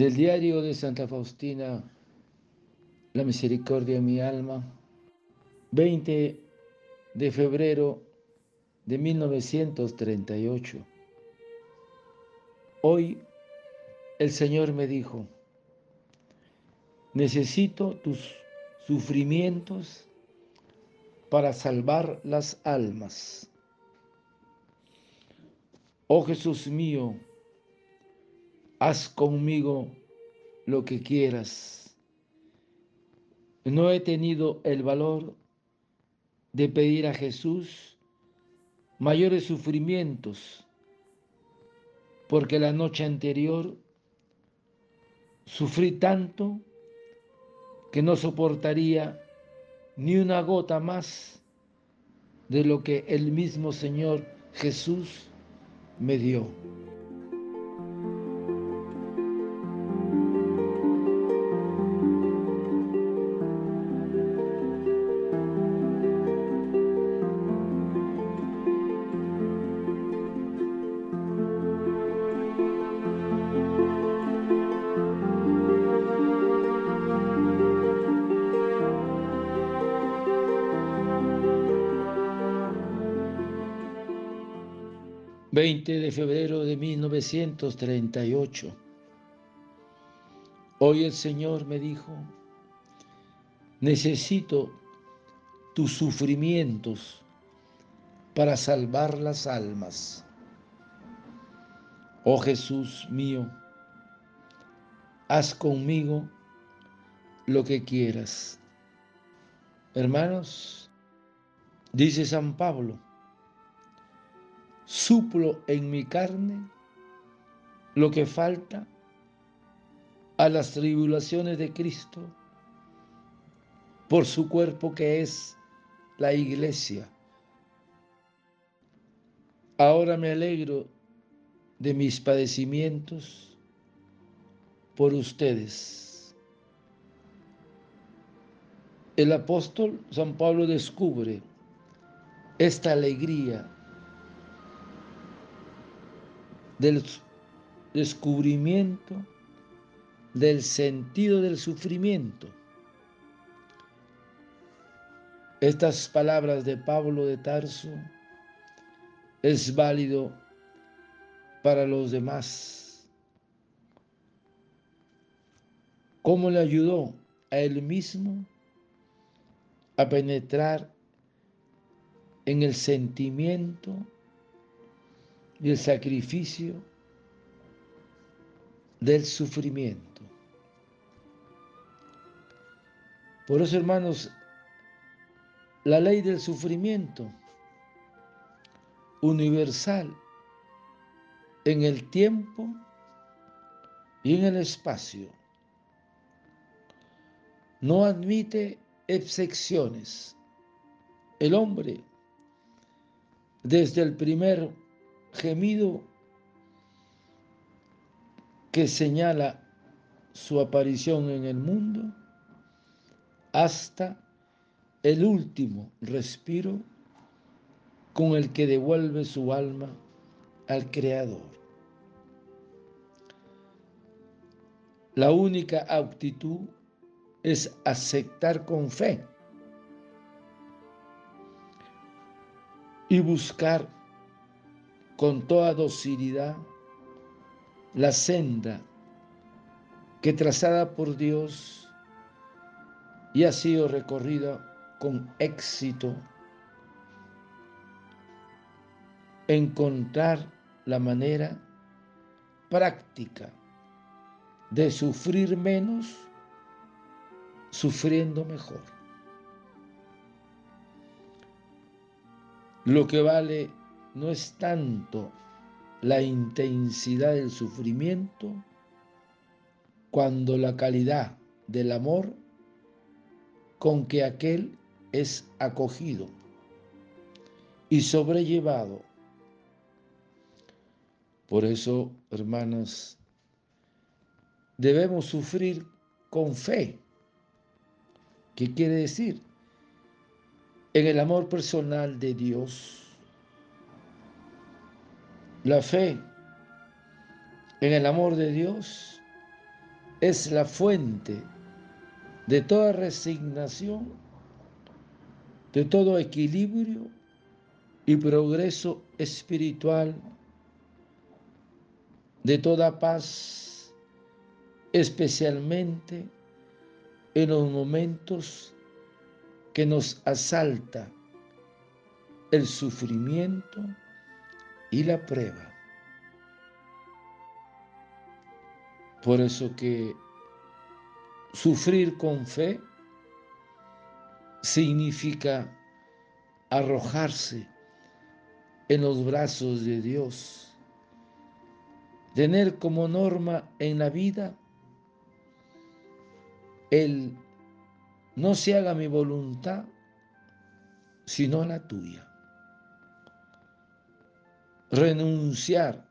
Del diario de Santa Faustina, La misericordia de mi alma, 20 de febrero de 1938. Hoy el Señor me dijo, necesito tus sufrimientos para salvar las almas. Oh Jesús mío, haz conmigo lo que quieras. No he tenido el valor de pedir a Jesús mayores sufrimientos, porque la noche anterior sufrí tanto que no soportaría ni una gota más de lo que el mismo Señor Jesús me dio. 20 de febrero de 1938. Hoy el Señor me dijo, necesito tus sufrimientos para salvar las almas. Oh Jesús mío, haz conmigo lo que quieras. Hermanos, dice San Pablo, suplo en mi carne lo que falta a las tribulaciones de Cristo por su cuerpo que es la iglesia. Ahora me alegro de mis padecimientos por ustedes. El apóstol San Pablo descubre esta alegría del descubrimiento del sentido del sufrimiento. Estas palabras de Pablo de Tarso es válido para los demás. ¿Cómo le ayudó a él mismo a penetrar en el sentimiento y el sacrificio del sufrimiento. Por eso, hermanos, la ley del sufrimiento universal en el tiempo y en el espacio no admite excepciones. El hombre, desde el primer gemido que señala su aparición en el mundo hasta el último respiro con el que devuelve su alma al Creador. La única aptitud es aceptar con fe y buscar con toda docilidad la senda que trazada por Dios y ha sido recorrida con éxito, encontrar la manera práctica de sufrir menos, sufriendo mejor. Lo que vale no es tanto la intensidad del sufrimiento cuando la calidad del amor con que aquel es acogido y sobrellevado. Por eso, hermanas, debemos sufrir con fe. ¿Qué quiere decir? En el amor personal de Dios la fe en el amor de Dios es la fuente de toda resignación, de todo equilibrio y progreso espiritual, de toda paz, especialmente en los momentos que nos asalta el sufrimiento y la prueba. Por eso que sufrir con fe significa arrojarse en los brazos de Dios, tener como norma en la vida el no se haga mi voluntad, sino la tuya. Renunciar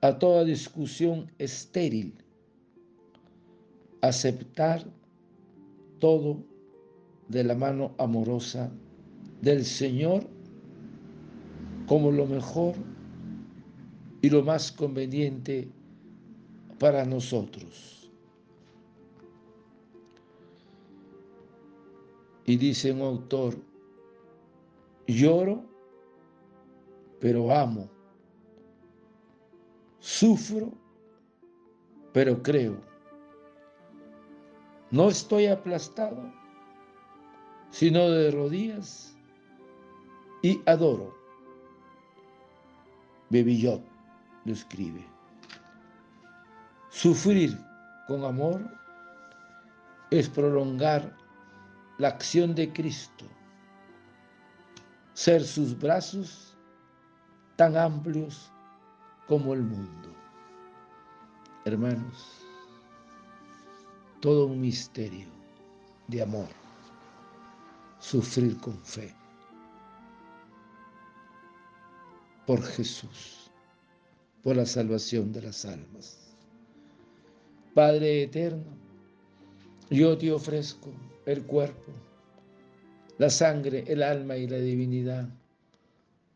a toda discusión estéril, aceptar todo de la mano amorosa del Señor como lo mejor y lo más conveniente para nosotros. Y dice un autor, lloro, pero amo Sufro, pero creo. No estoy aplastado, sino de rodillas y adoro. Bebillot lo escribe. Sufrir con amor es prolongar la acción de Cristo, ser sus brazos tan amplios como el mundo. Hermanos, todo un misterio de amor, sufrir con fe por Jesús, por la salvación de las almas. Padre eterno, yo te ofrezco el cuerpo, la sangre, el alma y la divinidad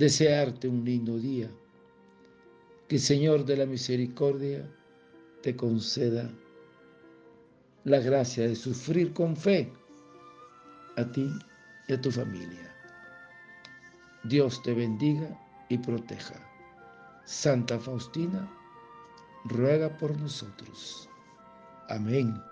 Desearte un lindo día que Señor de la misericordia te conceda la gracia de sufrir con fe a ti y a tu familia. Dios te bendiga y proteja. Santa Faustina, ruega por nosotros. Amén.